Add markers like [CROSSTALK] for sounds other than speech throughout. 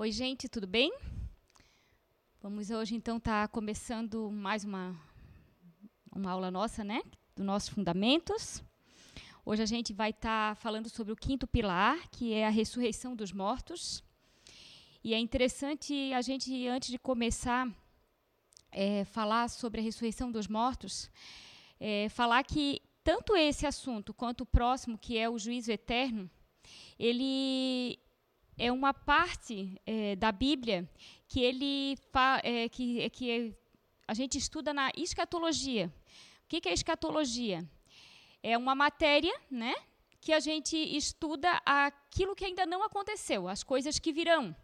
Oi, gente, tudo bem? Vamos hoje então estar tá começando mais uma, uma aula nossa, né? Dos nossos fundamentos. Hoje a gente vai estar tá falando sobre o quinto pilar, que é a ressurreição dos mortos. E é interessante a gente, antes de começar é, falar sobre a ressurreição dos mortos, é, falar que tanto esse assunto quanto o próximo, que é o juízo eterno, ele é uma parte é, da Bíblia que ele é, que, é, que a gente estuda na escatologia. O que, que é escatologia? É uma matéria, né, que a gente estuda aquilo que ainda não aconteceu, as coisas que virão.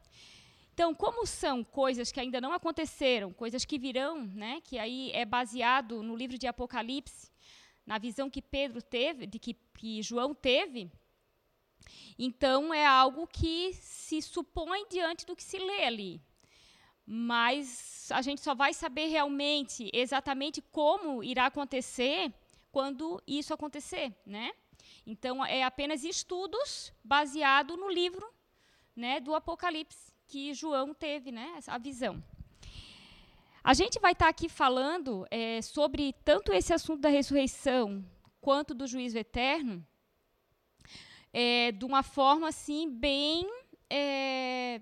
Então, como são coisas que ainda não aconteceram, coisas que virão, né, que aí é baseado no livro de Apocalipse, na visão que Pedro teve, de que, que João teve, então, é algo que se supõe diante do que se lê ali. Mas a gente só vai saber realmente, exatamente como irá acontecer quando isso acontecer, né? Então, é apenas estudos baseado no livro né, do Apocalipse que João teve, né, a visão. A gente vai estar tá aqui falando é, sobre tanto esse assunto da ressurreição quanto do juízo eterno, é, de uma forma assim bem é,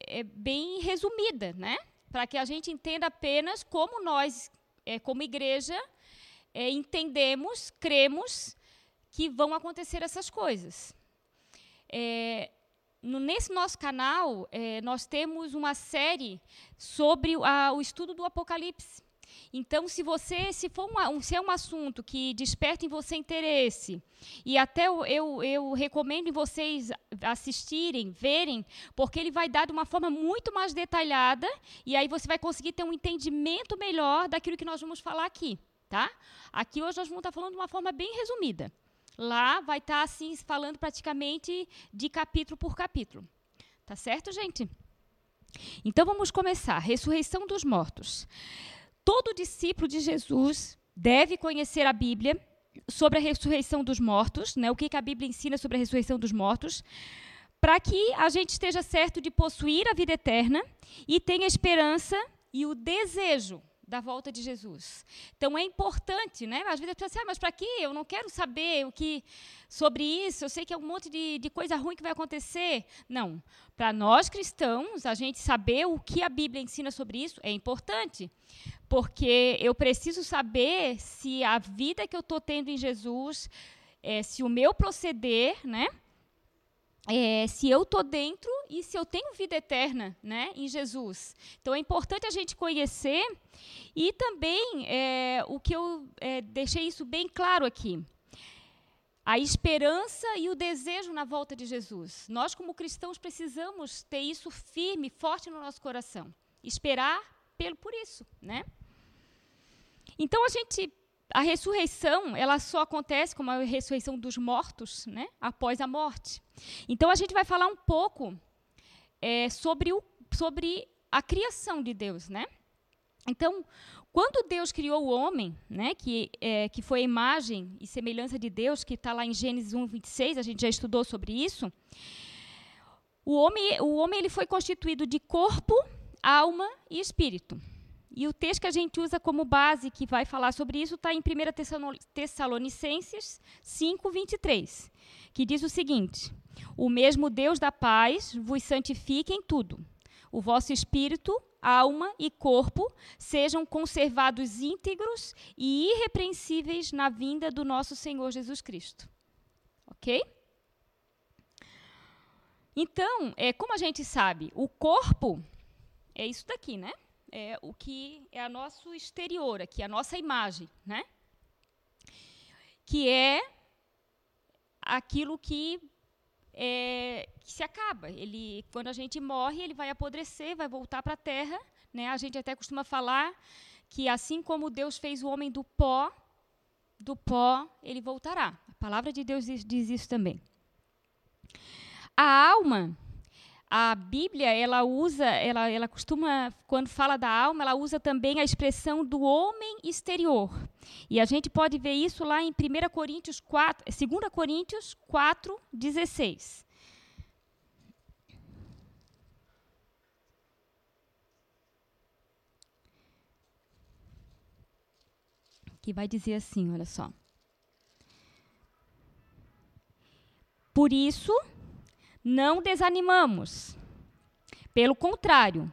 é, bem resumida, né? Para que a gente entenda apenas como nós, é, como igreja, é, entendemos, cremos que vão acontecer essas coisas. É, no, nesse nosso canal, nós temos uma série sobre a, o estudo do Apocalipse. Então, se você, se for um, se é um assunto que desperta em você interesse, e até eu, eu, eu recomendo vocês assistirem, verem, porque ele vai dar de uma forma muito mais detalhada, e aí você vai conseguir ter um entendimento melhor daquilo que nós vamos falar aqui, tá? Aqui hoje nós vamos estar falando de uma forma bem resumida. Lá vai estar assim falando praticamente de capítulo por capítulo. Tá certo, gente? Então vamos começar. Ressurreição dos mortos todo discípulo de Jesus deve conhecer a Bíblia sobre a ressurreição dos mortos, né? o que, que a Bíblia ensina sobre a ressurreição dos mortos, para que a gente esteja certo de possuir a vida eterna e tenha esperança e o desejo da volta de Jesus. Então é importante, né? Às vezes a pessoa assim, ah, mas para quê? Eu não quero saber o que sobre isso, eu sei que é um monte de, de coisa ruim que vai acontecer. Não. Para nós cristãos, a gente saber o que a Bíblia ensina sobre isso é importante. Porque eu preciso saber se a vida que eu estou tendo em Jesus, é, se o meu proceder, né? É, se eu estou dentro e se eu tenho vida eterna né, em Jesus. Então é importante a gente conhecer e também é, o que eu é, deixei isso bem claro aqui. A esperança e o desejo na volta de Jesus. Nós, como cristãos, precisamos ter isso firme, forte no nosso coração. Esperar pelo, por isso. Né? Então, a gente a ressurreição, ela só acontece como a ressurreição dos mortos, né, após a morte. Então a gente vai falar um pouco é, sobre, o, sobre a criação de Deus, né? Então, quando Deus criou o homem, né, que, é, que foi a imagem e semelhança de Deus, que está lá em Gênesis 1, 26, a gente já estudou sobre isso, o homem, o homem ele foi constituído de corpo, alma e espírito. E o texto que a gente usa como base, que vai falar sobre isso, está em 1 Tessalonicenses 5, 23, que diz o seguinte: O mesmo Deus da paz vos santifique em tudo. O vosso espírito, alma e corpo sejam conservados íntegros e irrepreensíveis na vinda do nosso Senhor Jesus Cristo. Ok? Então, é, como a gente sabe, o corpo é isso daqui, né? É, o que é a nosso exterior aqui, a nossa imagem, né? Que é aquilo que, é, que se acaba. Ele, quando a gente morre, ele vai apodrecer, vai voltar para a terra. Né? A gente até costuma falar que assim como Deus fez o homem do pó, do pó ele voltará. A palavra de Deus diz, diz isso também. A alma a Bíblia ela usa, ela, ela costuma, quando fala da alma, ela usa também a expressão do homem exterior. E a gente pode ver isso lá em 1 Coríntios 4, 2 Coríntios 4, 16. Que vai dizer assim, olha só. Por isso, não desanimamos. Pelo contrário,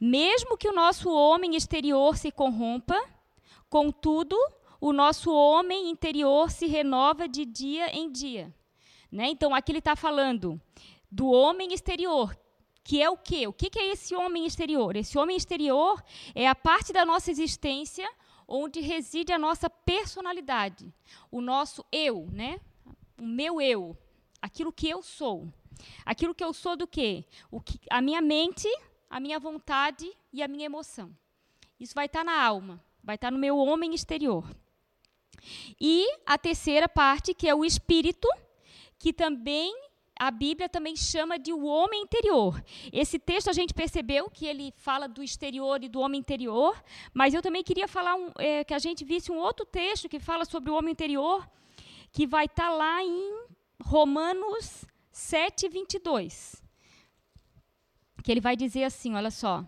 mesmo que o nosso homem exterior se corrompa, contudo, o nosso homem interior se renova de dia em dia. Né? Então, aqui ele está falando do homem exterior, que é o quê? O que, é esse homem exterior? Esse homem exterior é a parte da nossa existência onde reside a nossa personalidade, o nosso eu, né? O meu eu, aquilo que eu sou. Aquilo que eu sou do quê? O que, a minha mente, a minha vontade e a minha emoção. Isso vai estar tá na alma, vai estar tá no meu homem exterior. E a terceira parte, que é o espírito, que também a Bíblia também chama de o homem interior. Esse texto a gente percebeu que ele fala do exterior e do homem interior, mas eu também queria falar um, é, que a gente visse um outro texto que fala sobre o homem interior, que vai estar tá lá em Romanos 7, 22. Que ele vai dizer assim: olha só.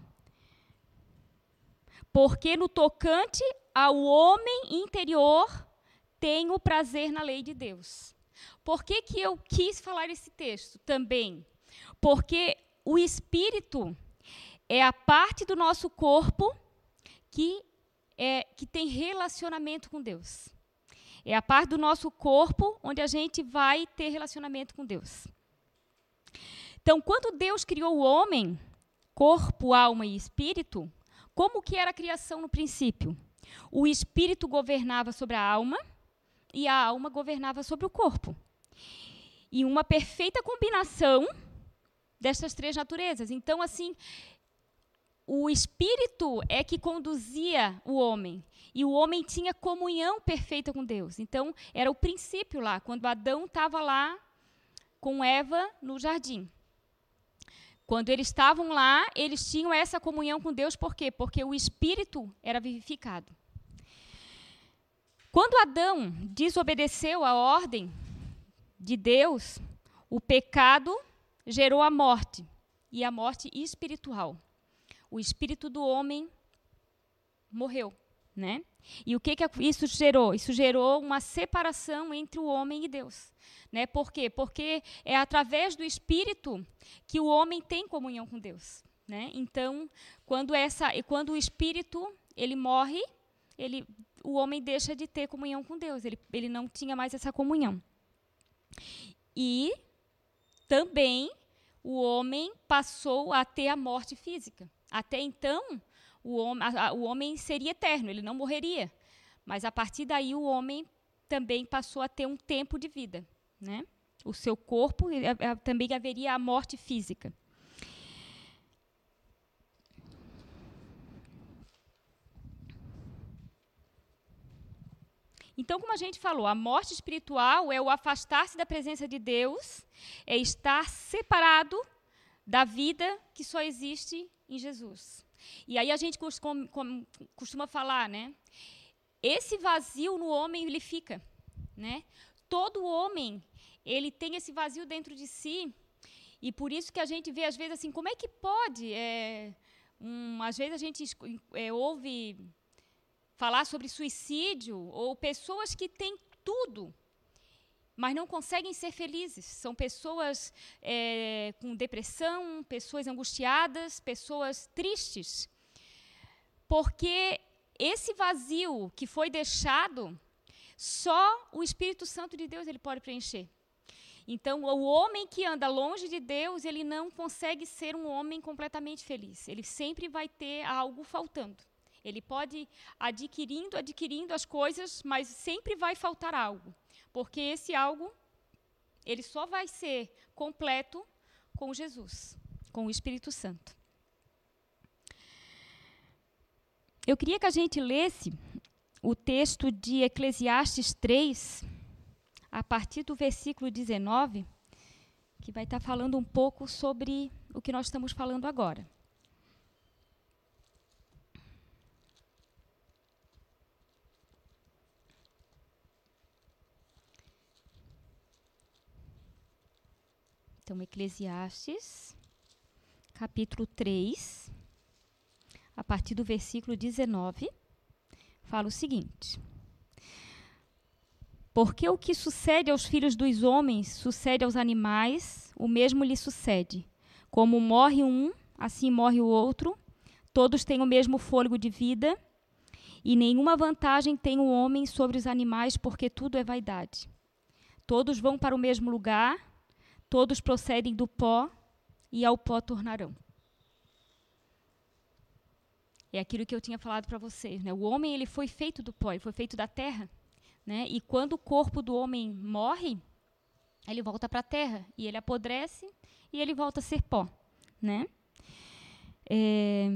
Porque no tocante ao homem interior tenho prazer na lei de Deus. Por que, que eu quis falar esse texto também? Porque o espírito é a parte do nosso corpo que, é, que tem relacionamento com Deus. É a parte do nosso corpo onde a gente vai ter relacionamento com Deus. Então, quando Deus criou o homem, corpo, alma e espírito, como que era a criação no princípio? O espírito governava sobre a alma e a alma governava sobre o corpo. E uma perfeita combinação dessas três naturezas. Então, assim, o espírito é que conduzia o homem. E o homem tinha comunhão perfeita com Deus. Então, era o princípio lá, quando Adão estava lá com Eva no jardim. Quando eles estavam lá, eles tinham essa comunhão com Deus, por quê? Porque o espírito era vivificado. Quando Adão desobedeceu a ordem de Deus, o pecado gerou a morte, e a morte espiritual. O espírito do homem morreu, né? E o que, que isso gerou? Isso gerou uma separação entre o homem e Deus. Né? Por quê? Porque é através do Espírito que o homem tem comunhão com Deus. Né? Então, quando, essa, quando o Espírito ele morre, ele, o homem deixa de ter comunhão com Deus. Ele, ele não tinha mais essa comunhão. E também o homem passou a ter a morte física. Até então, o homem, a, o homem seria eterno, ele não morreria. Mas a partir daí o homem também passou a ter um tempo de vida, né? O seu corpo também haveria a morte física. Então, como a gente falou, a morte espiritual é o afastar-se da presença de Deus, é estar separado da vida que só existe em Jesus. E aí a gente costuma, falar, né? Esse vazio no homem ele fica, né? Todo homem ele tem esse vazio dentro de si e por isso que a gente vê às vezes assim, como é que pode? É, um, às vezes a gente é, ouve falar sobre suicídio ou pessoas que têm tudo, mas não conseguem ser felizes. São pessoas é, com depressão, pessoas angustiadas, pessoas tristes. Porque esse vazio que foi deixado, só o Espírito Santo de Deus ele pode preencher. Então, o homem que anda longe de Deus, ele não consegue ser um homem completamente feliz. Ele sempre vai ter algo faltando. Ele pode adquirindo, adquirindo as coisas, mas sempre vai faltar algo, porque esse algo ele só vai ser completo com Jesus, com o Espírito Santo. Eu queria que a gente lesse o texto de Eclesiastes 3, a partir do versículo 19, que vai estar falando um pouco sobre o que nós estamos falando agora. Então, Eclesiastes, capítulo 3, a partir do versículo 19, fala o seguinte: Porque o que sucede aos filhos dos homens sucede aos animais, o mesmo lhe sucede. Como morre um, assim morre o outro. Todos têm o mesmo fôlego de vida, e nenhuma vantagem tem o homem sobre os animais, porque tudo é vaidade. Todos vão para o mesmo lugar, todos procedem do pó, e ao pó tornarão. É aquilo que eu tinha falado para vocês, né? O homem ele foi feito do pó, ele foi feito da terra. Né? E quando o corpo do homem morre, ele volta para a terra e ele apodrece e ele volta a ser pó, né? É...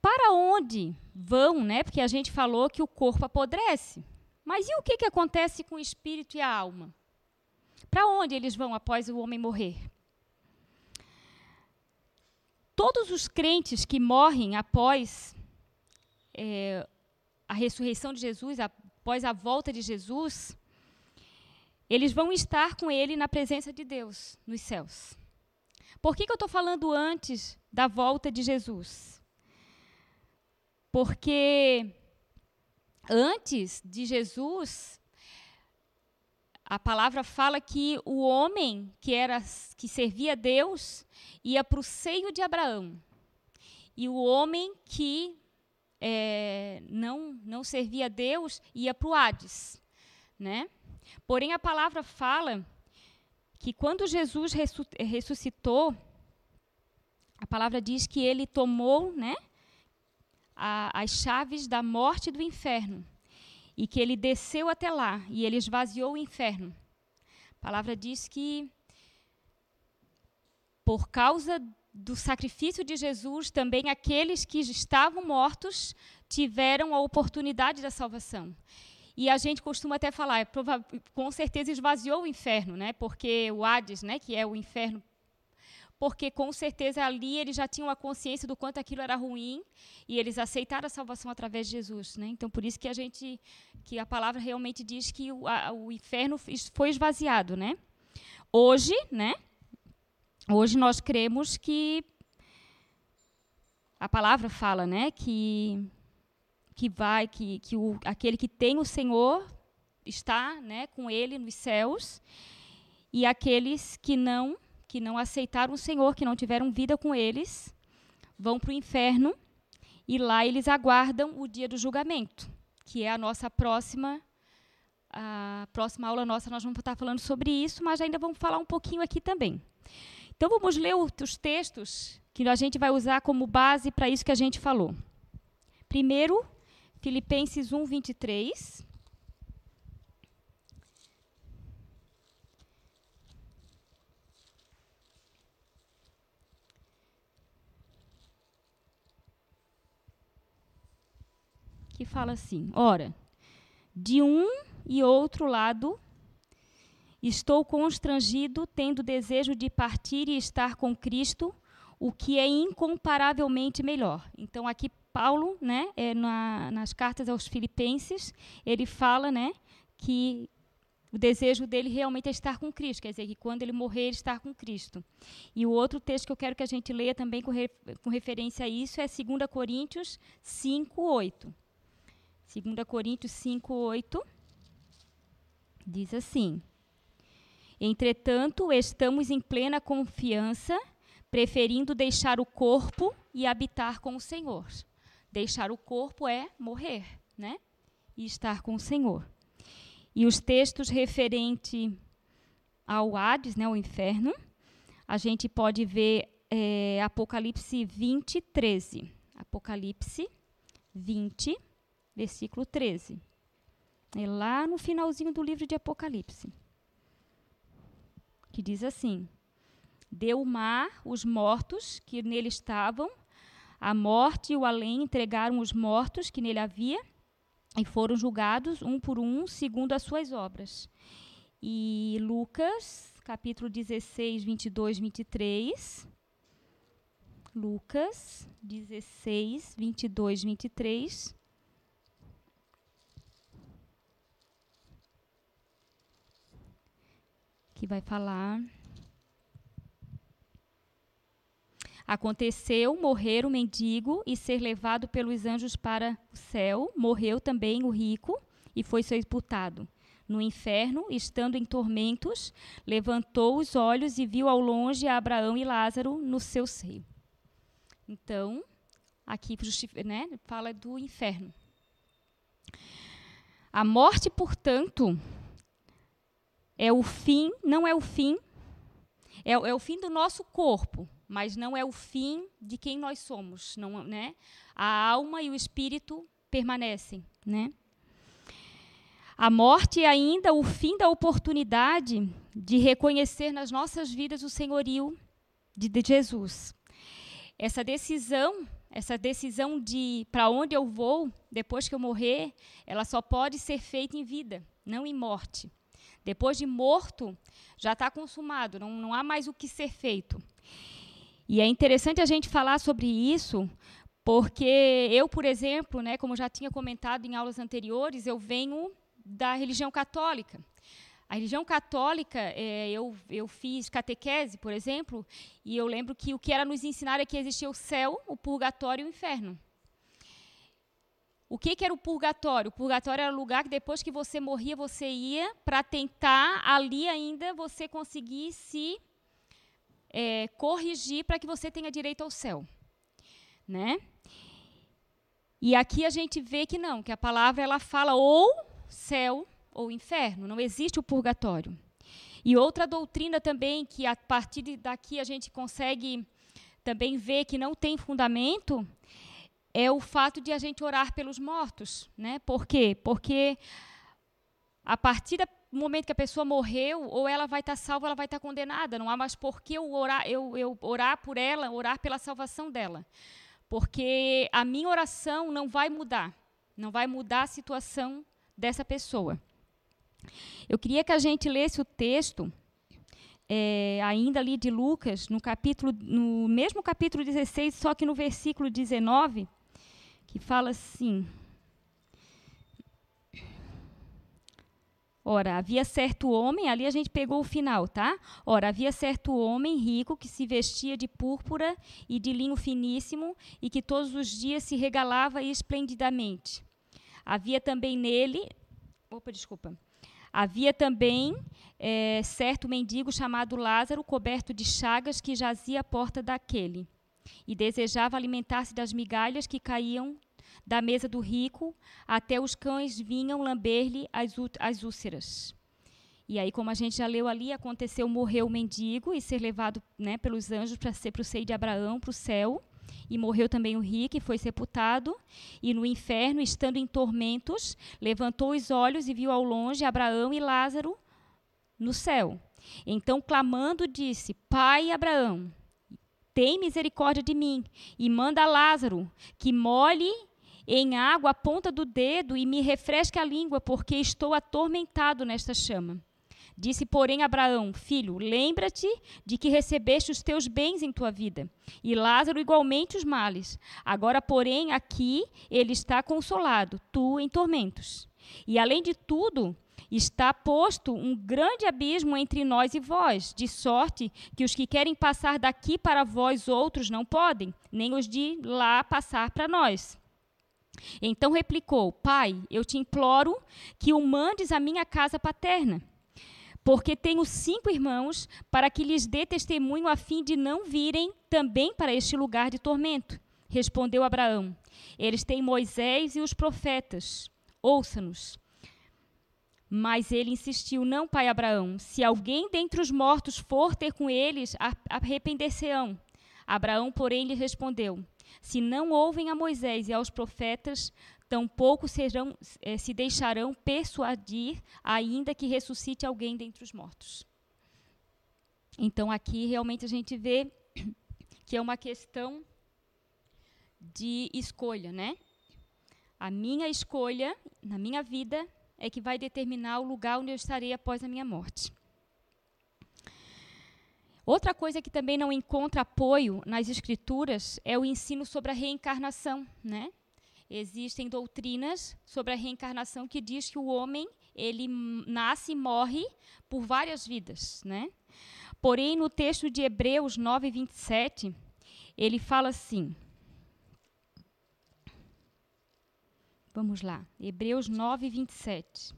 Para onde vão, né? Porque a gente falou que o corpo apodrece. Mas e o que, que acontece com o espírito e a alma? Para onde eles vão após o homem morrer? Todos os crentes que morrem após é, a ressurreição de Jesus, após a volta de Jesus, eles vão estar com ele na presença de Deus nos céus. Por que, que eu estou falando antes da volta de Jesus? Porque antes de Jesus, a palavra fala que o homem que era que servia a Deus ia para o seio de Abraão. E o homem que é, não, não servia a Deus, ia para o Hades. Né? Porém, a palavra fala que quando Jesus ressuscitou, a palavra diz que ele tomou né, a, as chaves da morte e do inferno. E que ele desceu até lá e ele esvaziou o inferno. A palavra diz que, por causa do sacrifício de Jesus, também aqueles que estavam mortos tiveram a oportunidade da salvação. E a gente costuma até falar, é com certeza esvaziou o inferno, né? Porque o Hades, né, que é o inferno, porque com certeza ali eles já tinham a consciência do quanto aquilo era ruim e eles aceitaram a salvação através de Jesus, né? Então por isso que a gente, que a palavra realmente diz que o, a, o inferno foi esvaziado, né? Hoje, né? Hoje nós cremos que a palavra fala, né, que que vai que, que o, aquele que tem o Senhor está, né, com ele nos céus, e aqueles que não que não aceitaram o Senhor, que não tiveram vida com eles, vão para o inferno e lá eles aguardam o dia do julgamento, que é a nossa próxima a próxima aula nossa nós vamos estar falando sobre isso, mas ainda vamos falar um pouquinho aqui também. Então vamos ler os textos que a gente vai usar como base para isso que a gente falou. Primeiro, Filipenses 1, 23. Que fala assim: Ora, de um e outro lado Estou constrangido, tendo desejo de partir e estar com Cristo, o que é incomparavelmente melhor. Então, aqui Paulo, né, é na, nas cartas aos Filipenses, ele fala, né, que o desejo dele realmente é estar com Cristo, quer dizer, que quando ele morrer, ele estar com Cristo. E o outro texto que eu quero que a gente leia também com, re, com referência a isso é 2 Coríntios 5, 8. 2 Coríntios 5, 8 diz assim: Entretanto, estamos em plena confiança, preferindo deixar o corpo e habitar com o Senhor. Deixar o corpo é morrer, né? E estar com o Senhor. E os textos referentes ao Hades, né, o inferno, a gente pode ver é, Apocalipse 20, 13. Apocalipse 20, versículo 13. É lá no finalzinho do livro de Apocalipse que diz assim: Deu o mar os mortos que nele estavam, a morte e o além entregaram os mortos que nele havia, e foram julgados um por um, segundo as suas obras. E Lucas, capítulo 16, 22, 23. Lucas 16, 22, 23. Que vai falar. Aconteceu morrer o mendigo e ser levado pelos anjos para o céu. Morreu também o rico e foi sepultado. No inferno, estando em tormentos, levantou os olhos e viu ao longe Abraão e Lázaro no seu seio. Então, aqui né, fala do inferno. A morte, portanto, é o fim, não é o fim, é, é, o fim do nosso corpo, mas não é o fim de quem nós somos, não, né? A alma e o espírito permanecem, né? A morte é ainda o fim da oportunidade de reconhecer nas nossas vidas o senhorio de, de Jesus. Essa decisão, essa decisão de para onde eu vou depois que eu morrer, ela só pode ser feita em vida, não em morte. Depois de morto, já está consumado, não, não há mais o que ser feito. E é interessante a gente falar sobre isso, porque eu, por exemplo, né, como já tinha comentado em aulas anteriores, eu venho da religião católica. A religião católica, é, eu, eu fiz catequese, por exemplo, e eu lembro que o que era nos ensinar é que existia o céu, o purgatório e o inferno. O que, que, era o purgatório? O purgatório era o lugar que depois que você morria, você ia para tentar ali ainda você conseguir se é, corrigir para que você tenha direito ao céu. Né? E aqui a gente vê que não, que a palavra ela fala ou céu ou inferno, não existe o purgatório. E outra doutrina também que a partir daqui a gente consegue também ver que não tem fundamento é o fato de a gente orar pelos mortos, né? Por quê? Porque a partir do momento que a pessoa morreu, ou ela vai estar salva, ou ela vai estar condenada. Não há mais por que eu orar, eu, eu orar por ela, orar pela salvação dela. Porque a minha oração não vai mudar. Não vai mudar a situação dessa pessoa. Eu queria que a gente lesse o texto, é, ainda ali de Lucas, no capítulo, no mesmo capítulo 16, só que no versículo 19, que fala assim. Ora, havia certo homem, ali a gente pegou o final, tá? Ora, havia certo homem rico que se vestia de púrpura e de linho finíssimo e que todos os dias se regalava esplendidamente. Havia também nele. Opa, desculpa. Havia também é, certo mendigo chamado Lázaro, coberto de chagas, que jazia à porta daquele e desejava alimentar-se das migalhas que caíam da mesa do rico, até os cães vinham lamber-lhe as, as úlceras. E aí, como a gente já leu ali, aconteceu morrer o mendigo e ser levado né, pelos anjos para ser para o seio de Abraão, para o céu. E morreu também o rico e foi sepultado. E no inferno, estando em tormentos, levantou os olhos e viu ao longe Abraão e Lázaro no céu. Então, clamando, disse: Pai Abraão, tem misericórdia de mim e manda Lázaro que molhe em água a ponta do dedo e me refresque a língua, porque estou atormentado nesta chama. Disse, porém, Abraão: Filho, lembra-te de que recebeste os teus bens em tua vida, e Lázaro igualmente os males. Agora, porém, aqui ele está consolado, tu em tormentos. E além de tudo, Está posto um grande abismo entre nós e vós, de sorte que os que querem passar daqui para vós outros não podem, nem os de lá passar para nós. Então replicou: Pai, eu te imploro que o mandes à minha casa paterna, porque tenho cinco irmãos, para que lhes dê testemunho a fim de não virem também para este lugar de tormento. Respondeu Abraão: Eles têm Moisés e os profetas. Ouça-nos. Mas ele insistiu: Não, pai Abraão, se alguém dentre os mortos for ter com eles, arrepender-se-ão. Abraão, porém, lhe respondeu: Se não ouvem a Moisés e aos profetas, tampouco serão, eh, se deixarão persuadir, ainda que ressuscite alguém dentre os mortos. Então, aqui realmente a gente vê [COUGHS] que é uma questão de escolha, né? A minha escolha na minha vida é que vai determinar o lugar onde eu estarei após a minha morte. Outra coisa que também não encontra apoio nas escrituras é o ensino sobre a reencarnação, né? Existem doutrinas sobre a reencarnação que diz que o homem ele nasce e morre por várias vidas, né? Porém, no texto de Hebreus 9, 27, ele fala assim: Vamos lá, Hebreus 9, 27.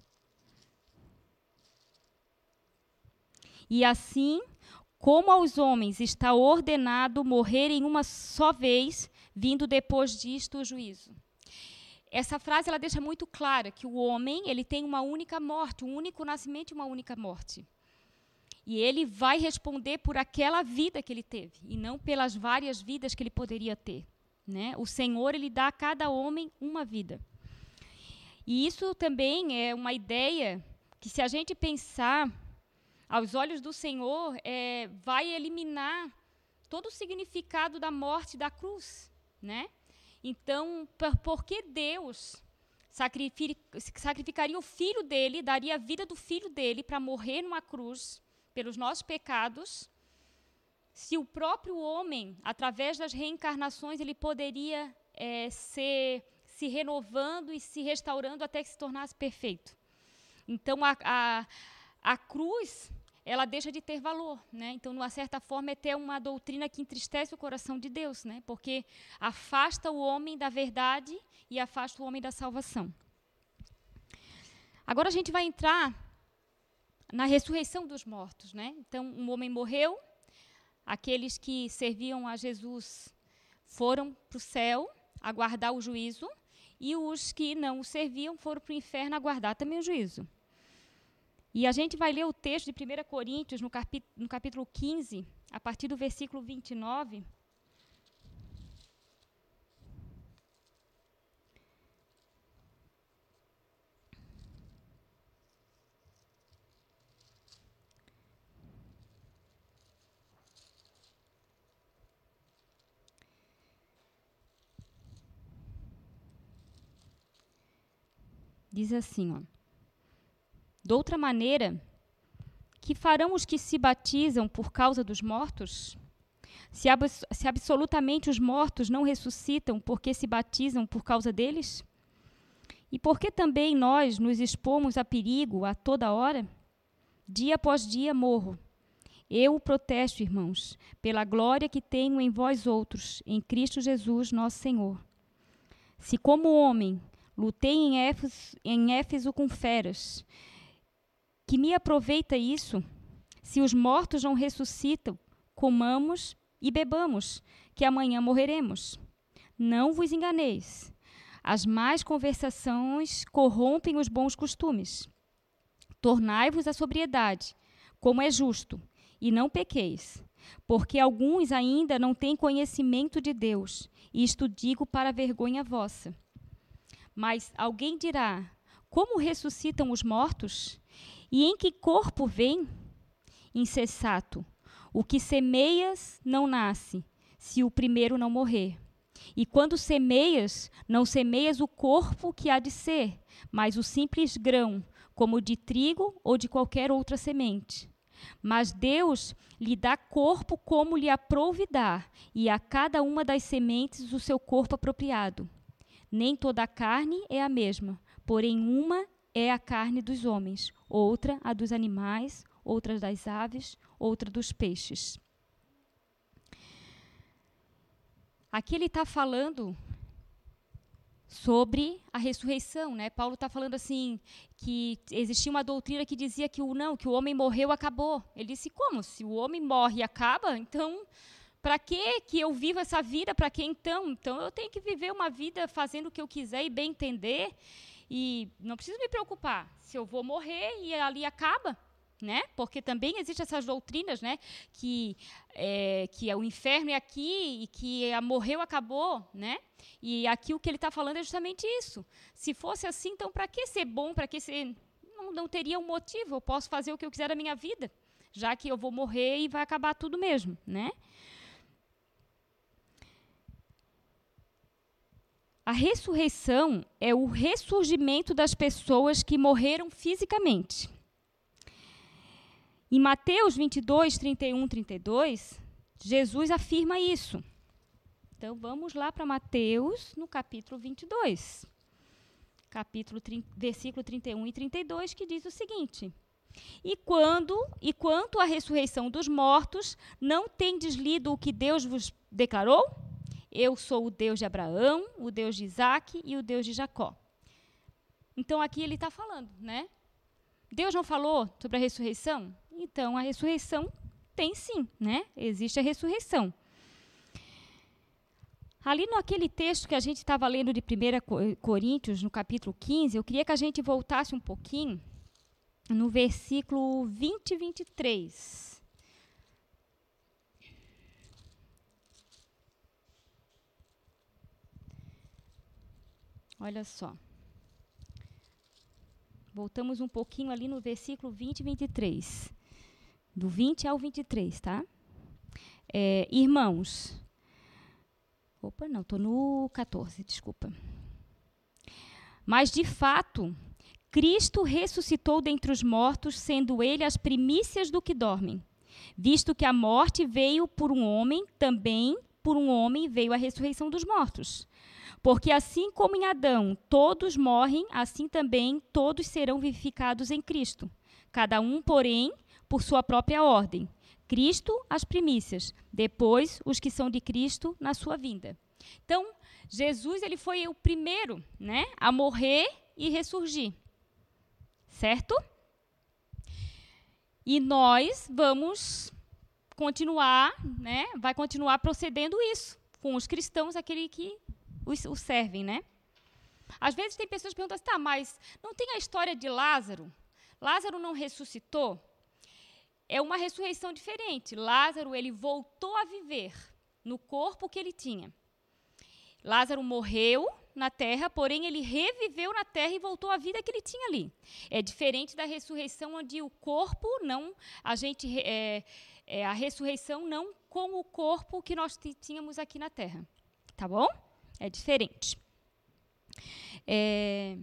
E assim, como aos homens está ordenado morrerem uma só vez, vindo depois disto o juízo. Essa frase ela deixa muito clara que o homem ele tem uma única morte, um único nascimento e uma única morte. E ele vai responder por aquela vida que ele teve e não pelas várias vidas que ele poderia ter. Né? O Senhor ele dá a cada homem uma vida. E isso também é uma ideia que, se a gente pensar aos olhos do Senhor, é, vai eliminar todo o significado da morte da cruz, né? Então, por, por que Deus sacrificaria o filho dele, daria a vida do filho dele para morrer numa cruz pelos nossos pecados, se o próprio homem, através das reencarnações, ele poderia é, ser se renovando e se restaurando até que se tornasse perfeito. Então, a, a, a cruz ela deixa de ter valor, né? Então, uma certa forma, é ter uma doutrina que entristece o coração de Deus, né? Porque afasta o homem da verdade e afasta o homem da salvação. Agora a gente vai entrar na ressurreição dos mortos, né? Então, um homem morreu, aqueles que serviam a Jesus foram para o céu aguardar o juízo e os que não o serviam foram para o inferno aguardar também o juízo. E a gente vai ler o texto de 1 Coríntios, no, capítulo, no capítulo 15, a partir do versículo 29. Diz assim, ó. De outra maneira, que farão os que se batizam por causa dos mortos? Se, se absolutamente os mortos não ressuscitam porque se batizam por causa deles? E por que também nós nos expomos a perigo a toda hora? Dia após dia morro. Eu o protesto, irmãos, pela glória que tenho em vós outros, em Cristo Jesus, nosso Senhor. Se como homem lutei em Éfeso, em Éfeso com feras, que me aproveita isso? Se os mortos não ressuscitam, comamos e bebamos, que amanhã morreremos. Não vos enganeis. As más conversações corrompem os bons costumes. Tornai-vos à sobriedade, como é justo, e não pequeis, porque alguns ainda não têm conhecimento de Deus, isto digo para vergonha vossa. Mas alguém dirá: Como ressuscitam os mortos? E em que corpo vem? Insensato. O que semeias não nasce, se o primeiro não morrer. E quando semeias, não semeias o corpo que há de ser, mas o simples grão, como de trigo ou de qualquer outra semente. Mas Deus lhe dá corpo como lhe aprouve dar, e a cada uma das sementes o seu corpo apropriado. Nem toda a carne é a mesma, porém uma é a carne dos homens, outra a dos animais, outra das aves, outra dos peixes. Aqui ele está falando sobre a ressurreição, né? Paulo está falando assim que existia uma doutrina que dizia que o não, que o homem morreu, acabou. Ele disse como? Se o homem morre e acaba, então para que que eu vivo essa vida? Para que então? Então eu tenho que viver uma vida fazendo o que eu quiser e bem entender e não preciso me preocupar se eu vou morrer e ali acaba, né? Porque também existem essas doutrinas, né? Que é, que é o inferno é aqui e que a morreu acabou, né? E aqui o que ele está falando é justamente isso. Se fosse assim, então para que ser bom? Para que ser não, não teria um motivo. Eu posso fazer o que eu quiser da minha vida, já que eu vou morrer e vai acabar tudo mesmo, né? A ressurreição é o ressurgimento das pessoas que morreram fisicamente. Em Mateus 22, 31, 32, Jesus afirma isso. Então vamos lá para Mateus, no capítulo 22. Capítulo 30, versículo 31 e 32, que diz o seguinte: E quando e quanto à ressurreição dos mortos, não tendes lido o que Deus vos declarou? Eu sou o Deus de Abraão, o Deus de Isaac e o Deus de Jacó. Então aqui ele está falando, né? Deus não falou sobre a ressurreição? Então a ressurreição tem sim, né? Existe a ressurreição. Ali naquele texto que a gente estava lendo de 1 Coríntios, no capítulo 15, eu queria que a gente voltasse um pouquinho no versículo 20 e 23. Olha só. Voltamos um pouquinho ali no versículo 20 e 23. Do 20 ao 23, tá? É, irmãos. Opa, não, estou no 14, desculpa. Mas, de fato, Cristo ressuscitou dentre os mortos, sendo ele as primícias do que dormem. Visto que a morte veio por um homem, também por um homem veio a ressurreição dos mortos. Porque assim como em Adão todos morrem, assim também todos serão vivificados em Cristo. Cada um, porém, por sua própria ordem. Cristo, as primícias, depois os que são de Cristo na sua vinda. Então, Jesus ele foi o primeiro, né, a morrer e ressurgir certo? E nós vamos continuar, né? Vai continuar procedendo isso com os cristãos, aquele que os, os servem, né? Às vezes tem pessoas que perguntam assim, tá, mas não tem a história de Lázaro? Lázaro não ressuscitou? É uma ressurreição diferente. Lázaro, ele voltou a viver no corpo que ele tinha. Lázaro morreu, na terra, porém ele reviveu na terra e voltou à vida que ele tinha ali. É diferente da ressurreição, onde o corpo não, a gente, é, é, a ressurreição não com o corpo que nós tínhamos aqui na terra. Tá bom? É diferente. É,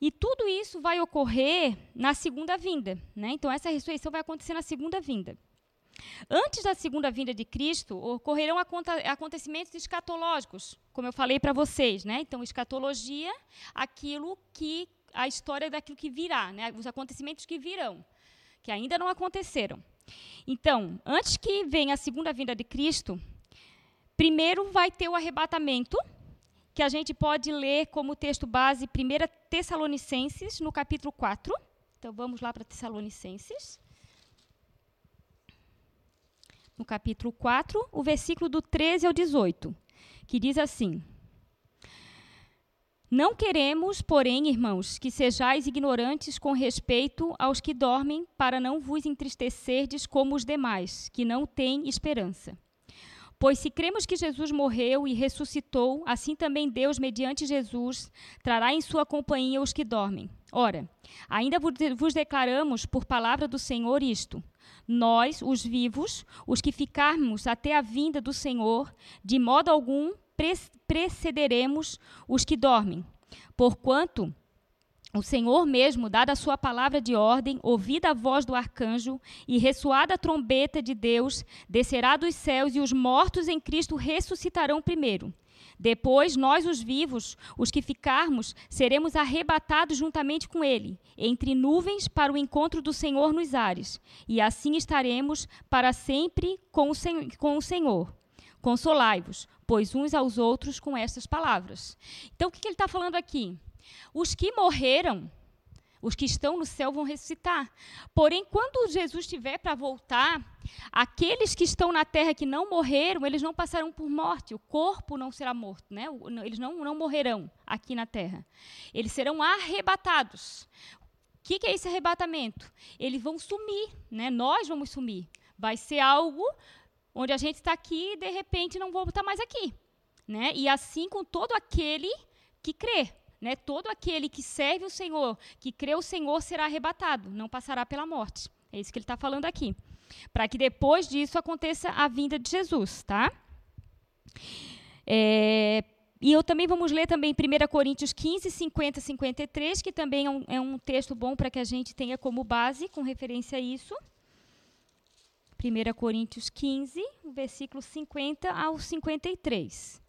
e tudo isso vai ocorrer na segunda vinda. Né? Então, essa ressurreição vai acontecer na segunda vinda. Antes da segunda vinda de Cristo, ocorrerão acontecimentos escatológicos, como eu falei para vocês, né? Então, escatologia, aquilo que a história daquilo que virá, né? Os acontecimentos que virão, que ainda não aconteceram. Então, antes que venha a segunda vinda de Cristo, primeiro vai ter o arrebatamento, que a gente pode ler como texto base 1 Tessalonicenses, no capítulo 4. Então, vamos lá para Tessalonicenses no capítulo 4, o versículo do 13 ao 18, que diz assim: Não queremos, porém, irmãos, que sejais ignorantes com respeito aos que dormem, para não vos entristecerdes como os demais, que não têm esperança. Pois se cremos que Jesus morreu e ressuscitou, assim também Deus, mediante Jesus, trará em sua companhia os que dormem. Ora, ainda vos declaramos por palavra do Senhor isto: nós, os vivos, os que ficarmos até a vinda do Senhor, de modo algum precederemos os que dormem. Porquanto o Senhor mesmo, dada a sua palavra de ordem, ouvida a voz do arcanjo e ressoada a trombeta de Deus, descerá dos céus e os mortos em Cristo ressuscitarão primeiro. Depois, nós, os vivos, os que ficarmos, seremos arrebatados juntamente com Ele, entre nuvens para o encontro do Senhor nos ares, e assim estaremos para sempre com o, Sen com o Senhor. Consolai-vos, pois uns aos outros com estas palavras. Então, o que, que ele está falando aqui? Os que morreram os que estão no céu vão ressuscitar. Porém, quando Jesus estiver para voltar, aqueles que estão na terra que não morreram, eles não passarão por morte. O corpo não será morto, né? Eles não, não morrerão aqui na terra. Eles serão arrebatados. O que, que é esse arrebatamento? Eles vão sumir, né? Nós vamos sumir. Vai ser algo onde a gente está aqui e de repente não vou estar mais aqui, né? E assim com todo aquele que crê. Né? Todo aquele que serve o Senhor, que crê o Senhor, será arrebatado, não passará pela morte. É isso que ele está falando aqui. Para que depois disso aconteça a vinda de Jesus, tá? É, e eu também vamos ler também 1 Coríntios 15, 50 53, que também é um, é um texto bom para que a gente tenha como base, com referência a isso. 1 Coríntios 15, versículo 50 ao 53.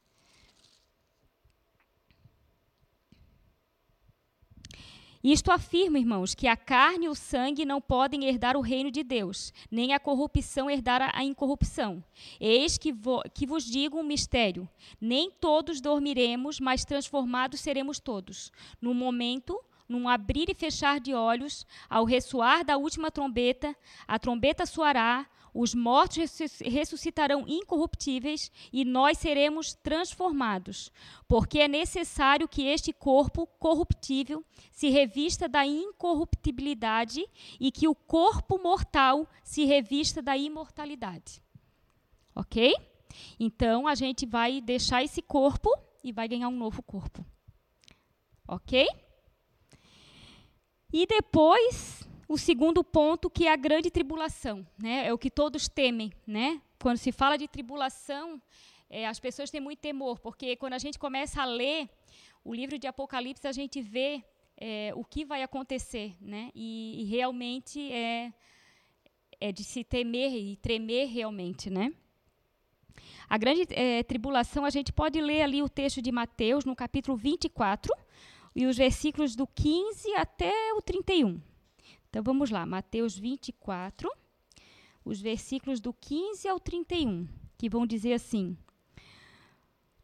Isto afirma, irmãos, que a carne e o sangue não podem herdar o reino de Deus, nem a corrupção herdar a incorrupção. Eis que, vo, que vos digo um mistério: nem todos dormiremos, mas transformados seremos todos. No momento, num abrir e fechar de olhos, ao ressoar da última trombeta, a trombeta soará, os mortos ressuscitarão incorruptíveis e nós seremos transformados, porque é necessário que este corpo corruptível se revista da incorruptibilidade e que o corpo mortal se revista da imortalidade. Ok? Então a gente vai deixar esse corpo e vai ganhar um novo corpo. Ok? E depois o segundo ponto, que é a grande tribulação, né? É o que todos temem, né? Quando se fala de tribulação, é, as pessoas têm muito temor, porque quando a gente começa a ler o livro de Apocalipse, a gente vê é, o que vai acontecer, né? E, e, realmente é, é de se temer e tremer realmente, né? A grande é, tribulação, a gente pode ler ali o texto de Mateus, no capítulo 24, e os versículos do 15 até o 31. Então vamos lá, Mateus 24, os versículos do 15 ao 31, que vão dizer assim: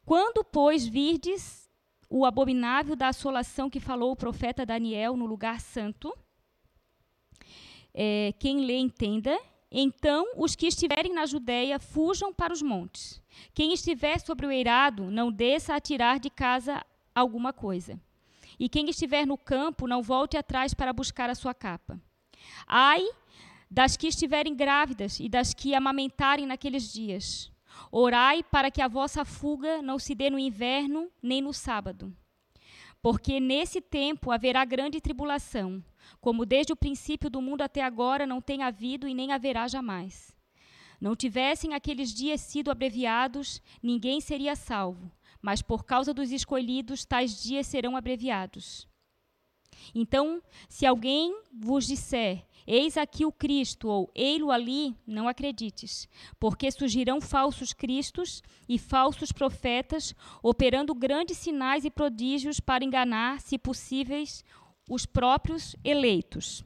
Quando, pois, virdes o abominável da assolação que falou o profeta Daniel no lugar santo, é, quem lê entenda, então os que estiverem na Judéia fujam para os montes. Quem estiver sobre o eirado, não desça a tirar de casa alguma coisa. E quem estiver no campo, não volte atrás para buscar a sua capa. Ai das que estiverem grávidas e das que amamentarem naqueles dias. Orai para que a vossa fuga não se dê no inverno nem no sábado. Porque nesse tempo haverá grande tribulação, como desde o princípio do mundo até agora não tem havido e nem haverá jamais. Não tivessem aqueles dias sido abreviados, ninguém seria salvo mas por causa dos escolhidos, tais dias serão abreviados. Então, se alguém vos disser, Eis aqui o Cristo, ou Ei-lo ali, não acredites, porque surgirão falsos cristos e falsos profetas, operando grandes sinais e prodígios para enganar, se possíveis, os próprios eleitos.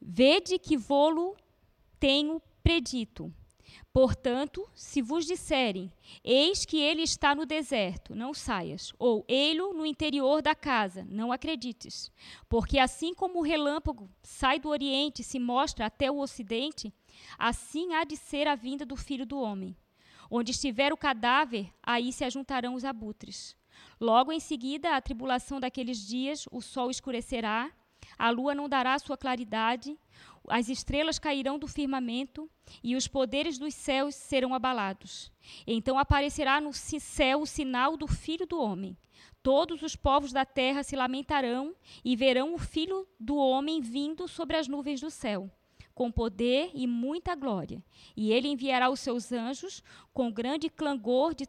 Vede que vou-lo tenho predito. Portanto, se vos disserem, eis que ele está no deserto, não saias, ou ele no interior da casa, não acredites. Porque assim como o relâmpago sai do oriente e se mostra até o ocidente, assim há de ser a vinda do filho do homem. Onde estiver o cadáver, aí se ajuntarão os abutres. Logo em seguida, a tribulação daqueles dias, o sol escurecerá, a lua não dará sua claridade, as estrelas cairão do firmamento e os poderes dos céus serão abalados. Então aparecerá no céu o sinal do Filho do Homem. Todos os povos da terra se lamentarão e verão o Filho do Homem vindo sobre as nuvens do céu, com poder e muita glória. E ele enviará os seus anjos com grande clangor de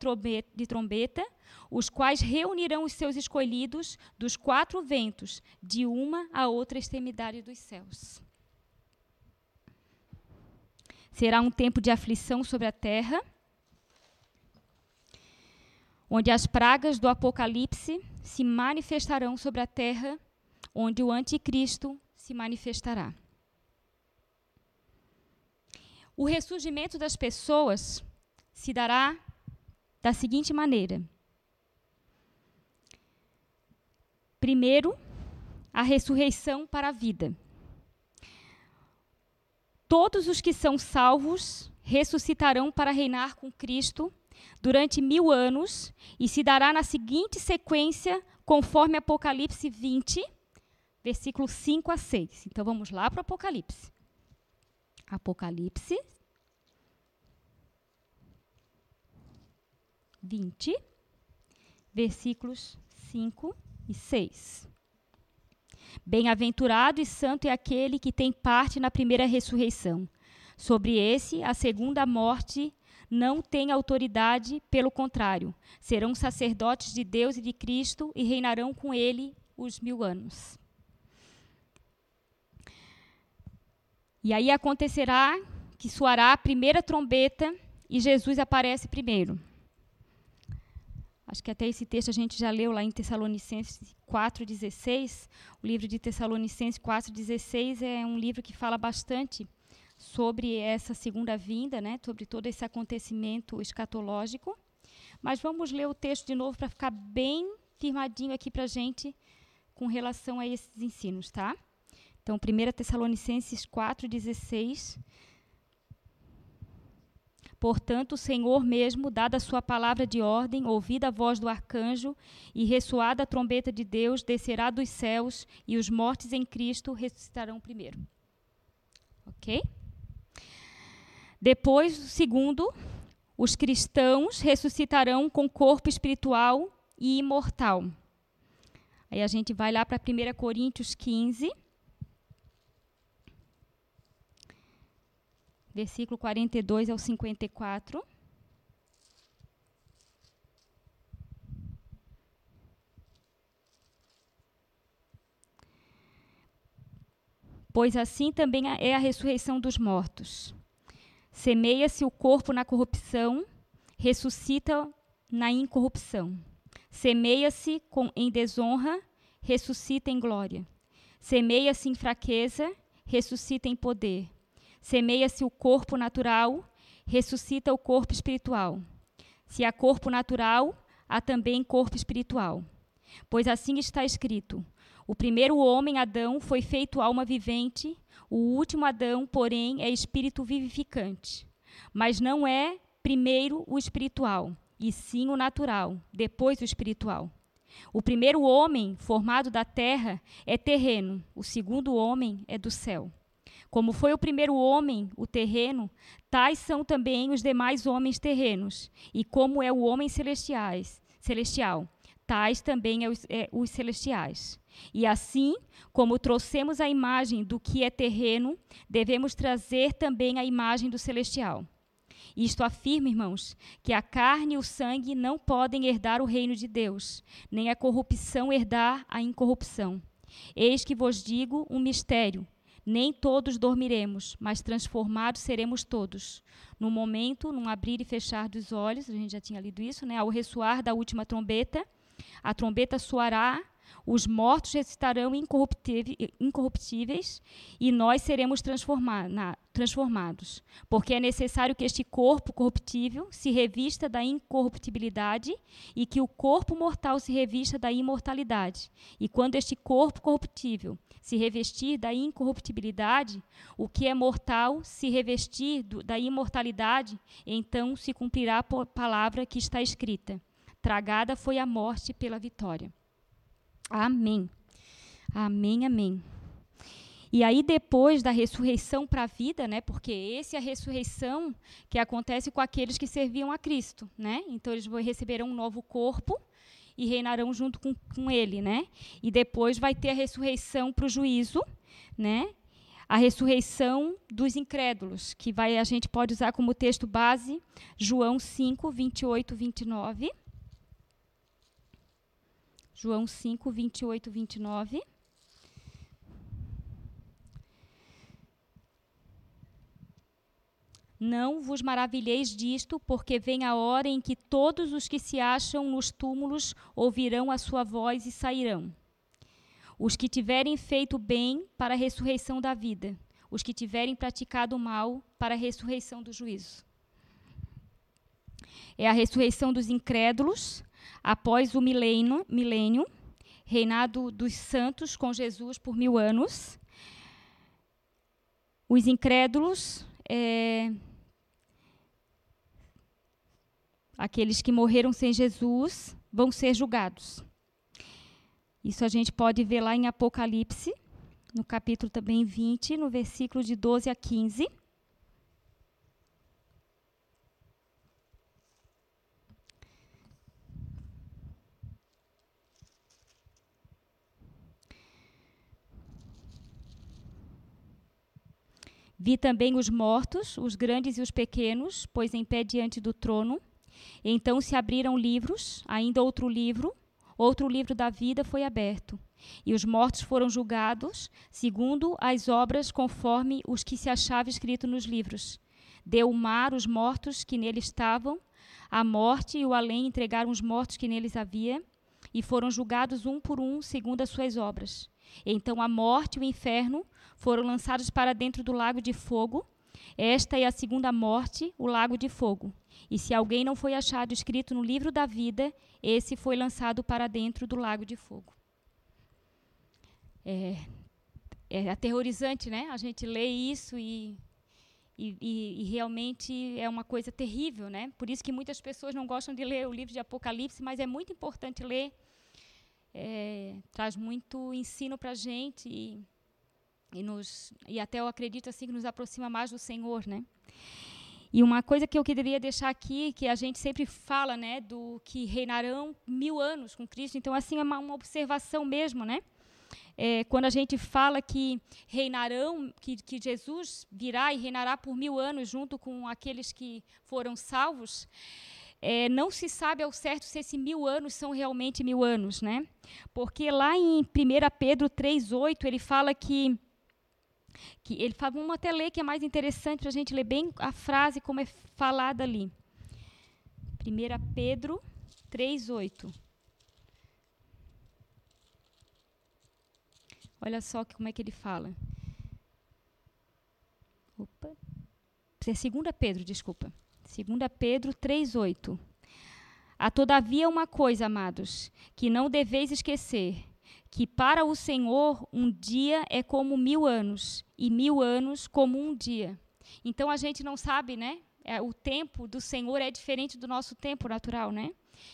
trombeta, os quais reunirão os seus escolhidos dos quatro ventos, de uma a outra extremidade dos céus. Será um tempo de aflição sobre a terra, onde as pragas do Apocalipse se manifestarão sobre a terra, onde o Anticristo se manifestará. O ressurgimento das pessoas se dará da seguinte maneira: primeiro, a ressurreição para a vida. Todos os que são salvos ressuscitarão para reinar com Cristo durante mil anos e se dará na seguinte sequência, conforme Apocalipse 20, versículos 5 a 6. Então vamos lá para o Apocalipse. Apocalipse 20, versículos 5 e 6. Bem-aventurado e santo é aquele que tem parte na primeira ressurreição. Sobre esse, a segunda morte não tem autoridade, pelo contrário, serão sacerdotes de Deus e de Cristo e reinarão com ele os mil anos. E aí acontecerá que soará a primeira trombeta e Jesus aparece primeiro. Acho que até esse texto a gente já leu lá em Tessalonicenses 4:16. O livro de Tessalonicenses 4:16 é um livro que fala bastante sobre essa segunda vinda, né, sobre todo esse acontecimento escatológico. Mas vamos ler o texto de novo para ficar bem firmadinho aqui para a gente com relação a esses ensinos, tá? Então, 1 Tessalonicenses 4,16. Portanto, o Senhor mesmo, dada a sua palavra de ordem, ouvida a voz do arcanjo e ressoada a trombeta de Deus, descerá dos céus e os mortos em Cristo ressuscitarão primeiro. Ok? Depois, segundo, os cristãos ressuscitarão com corpo espiritual e imortal. Aí a gente vai lá para 1 Coríntios 15. Versículo 42 ao 54. Pois assim também é a ressurreição dos mortos. Semeia-se o corpo na corrupção, ressuscita na incorrupção. Semeia-se em desonra, ressuscita em glória. Semeia-se em fraqueza, ressuscita em poder. Semeia-se o corpo natural, ressuscita o corpo espiritual. Se há corpo natural, há também corpo espiritual. Pois assim está escrito: o primeiro homem, Adão, foi feito alma vivente, o último Adão, porém, é espírito vivificante. Mas não é primeiro o espiritual, e sim o natural, depois o espiritual. O primeiro homem, formado da terra, é terreno, o segundo homem é do céu. Como foi o primeiro homem, o terreno, tais são também os demais homens terrenos, e como é o homem celestiais, celestial, tais também é os, é, os celestiais. E assim, como trouxemos a imagem do que é terreno, devemos trazer também a imagem do celestial. Isto afirma, irmãos, que a carne e o sangue não podem herdar o reino de Deus, nem a corrupção herdar a incorrupção. Eis que vos digo um mistério: nem todos dormiremos, mas transformados seremos todos. No momento, num abrir e fechar dos olhos, a gente já tinha lido isso, né? Ao ressoar da última trombeta, a trombeta soará os mortos ressuscitarão incorruptíveis e nós seremos transformados, porque é necessário que este corpo corruptível se revista da incorruptibilidade e que o corpo mortal se revista da imortalidade. E quando este corpo corruptível se revestir da incorruptibilidade, o que é mortal se revestir do, da imortalidade, então se cumprirá a palavra que está escrita: Tragada foi a morte pela vitória. Amém. Amém, amém. E aí, depois da ressurreição para a vida, né? Porque esse é a ressurreição que acontece com aqueles que serviam a Cristo, né? Então eles receberão um novo corpo e reinarão junto com, com ele, né? E depois vai ter a ressurreição para o juízo, né? A ressurreição dos incrédulos, que vai a gente pode usar como texto base João 5, 28, 29. João 5, 28, 29. Não vos maravilheis disto, porque vem a hora em que todos os que se acham nos túmulos ouvirão a sua voz e sairão. Os que tiverem feito bem para a ressurreição da vida, os que tiverem praticado mal para a ressurreição do juízo. É a ressurreição dos incrédulos, após o milênio, milênio, reinado dos santos com Jesus por mil anos. Os incrédulos, é, aqueles que morreram sem Jesus, vão ser julgados. Isso a gente pode ver lá em Apocalipse, no capítulo também 20, no versículo de 12 a 15. Vi também os mortos, os grandes e os pequenos, pois em pé diante do trono. Então se abriram livros, ainda outro livro, outro livro da vida foi aberto. E os mortos foram julgados, segundo as obras, conforme os que se achava escrito nos livros. Deu o mar os mortos que nele estavam, a morte e o além entregaram os mortos que neles havia e foram julgados um por um segundo as suas obras. Então a morte e o inferno foram lançados para dentro do lago de fogo. Esta é a segunda morte, o lago de fogo. E se alguém não foi achado escrito no livro da vida, esse foi lançado para dentro do lago de fogo. É, é aterrorizante, né? A gente lê isso e, e, e, e, realmente é uma coisa terrível, né? Por isso que muitas pessoas não gostam de ler o livro de Apocalipse, mas é muito importante ler. É, traz muito ensino para a gente e, e, nos, e até eu acredito assim que nos aproxima mais do Senhor, né? E uma coisa que eu queria deixar aqui, que a gente sempre fala, né, do que reinarão mil anos com Cristo. Então, assim, é uma, uma observação mesmo, né? É, quando a gente fala que reinarão, que, que Jesus virá e reinará por mil anos junto com aqueles que foram salvos, é, não se sabe ao certo se esses mil anos são realmente mil anos, né? Porque lá em 1 Pedro 3,8 ele fala que, que ele fala, vamos até ler que é mais interessante para a gente ler bem a frase como é falada ali. 1 Pedro 3,8. Olha só como é que ele fala. Opa. É 2 Pedro, desculpa. 2 Pedro 3,8. Há todavia uma coisa, amados, que não deveis esquecer: que para o Senhor um dia é como mil anos, e mil anos como um dia. Então a gente não sabe, né? É, o tempo do Senhor é diferente do nosso tempo natural, né?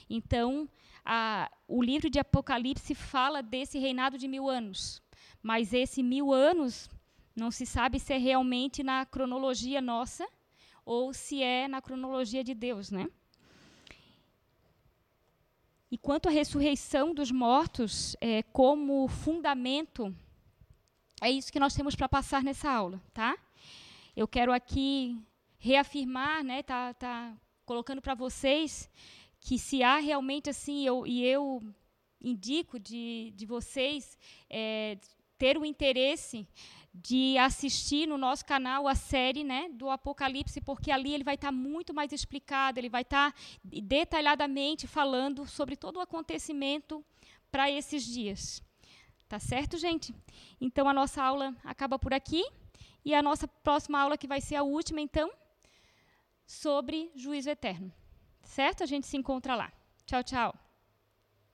Então, a, o livro de Apocalipse fala desse reinado de mil anos. Mas esse mil anos não se sabe se é realmente na cronologia nossa ou se é na cronologia de Deus, né? E quanto à ressurreição dos mortos, é, como fundamento, é isso que nós temos para passar nessa aula, tá? Eu quero aqui reafirmar, né, tá, tá colocando para vocês que se há realmente assim, eu, e eu indico de, de vocês é, ter o interesse de assistir no nosso canal a série né, do Apocalipse, porque ali ele vai estar tá muito mais explicado, ele vai estar tá detalhadamente falando sobre todo o acontecimento para esses dias. Tá certo, gente? Então a nossa aula acaba por aqui e a nossa próxima aula, que vai ser a última, então, sobre juízo eterno. Certo? A gente se encontra lá. Tchau, tchau.